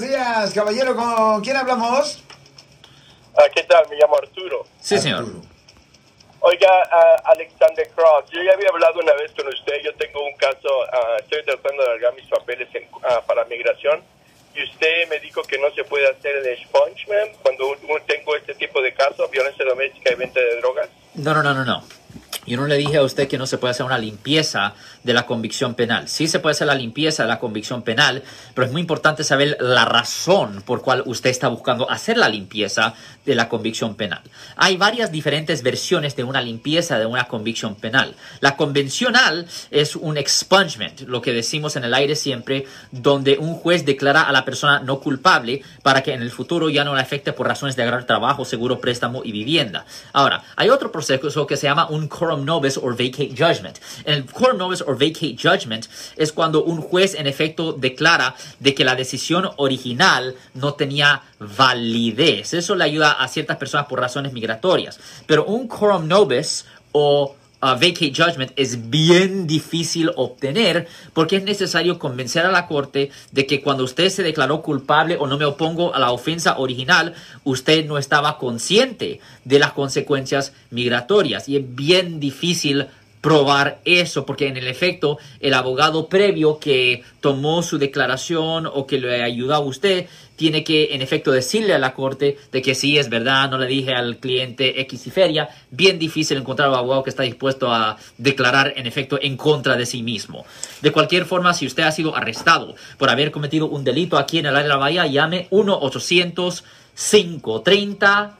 buenos días, caballero. ¿Con quién hablamos? Ah, ¿Qué tal? Me llamo Arturo. Sí, señor. Arturo. Oiga, ah, Alexander Cross, yo ya había hablado una vez con usted. Yo tengo un caso, ah, estoy tratando de largar mis papeles en- ah, para migración. Y usted me dijo que no se puede hacer el expungement cuando un- un- tengo este tipo de casos, violencia doméstica y venta de drogas. No, no, no, no, no. Yo no le dije a usted que no se puede hacer una limpieza de la convicción penal. Sí se puede hacer la limpieza de la convicción penal, pero es muy importante saber la razón por cual usted está buscando hacer la limpieza de la convicción penal. Hay varias diferentes versiones de una limpieza de una convicción penal. La convencional es un expungement, lo que decimos en el aire siempre, donde un juez declara a la persona no culpable para que en el futuro ya no la afecte por razones de agarrar trabajo, seguro, préstamo y vivienda. Ahora, hay otro proceso que se llama un quorum nobis or vacate judgment. El quorum nobis or vacate judgment es cuando un juez en efecto declara de que la decisión original no tenía validez. Eso le ayuda a ciertas personas por razones migratorias. Pero un quorum nobis o vacate judgment es bien difícil obtener porque es necesario convencer a la corte de que cuando usted se declaró culpable o no me opongo a la ofensa original, usted no estaba consciente de las consecuencias migratorias. Y es bien difícil probar eso, porque en el efecto el abogado previo que tomó su declaración o que le ayudó a usted tiene que en efecto decirle a la corte de que sí es verdad, no le dije al cliente X y feria, bien difícil encontrar un abogado que está dispuesto a declarar en efecto en contra de sí mismo. De cualquier forma, si usted ha sido arrestado por haber cometido un delito aquí en el área de la bahía, llame 1 800 530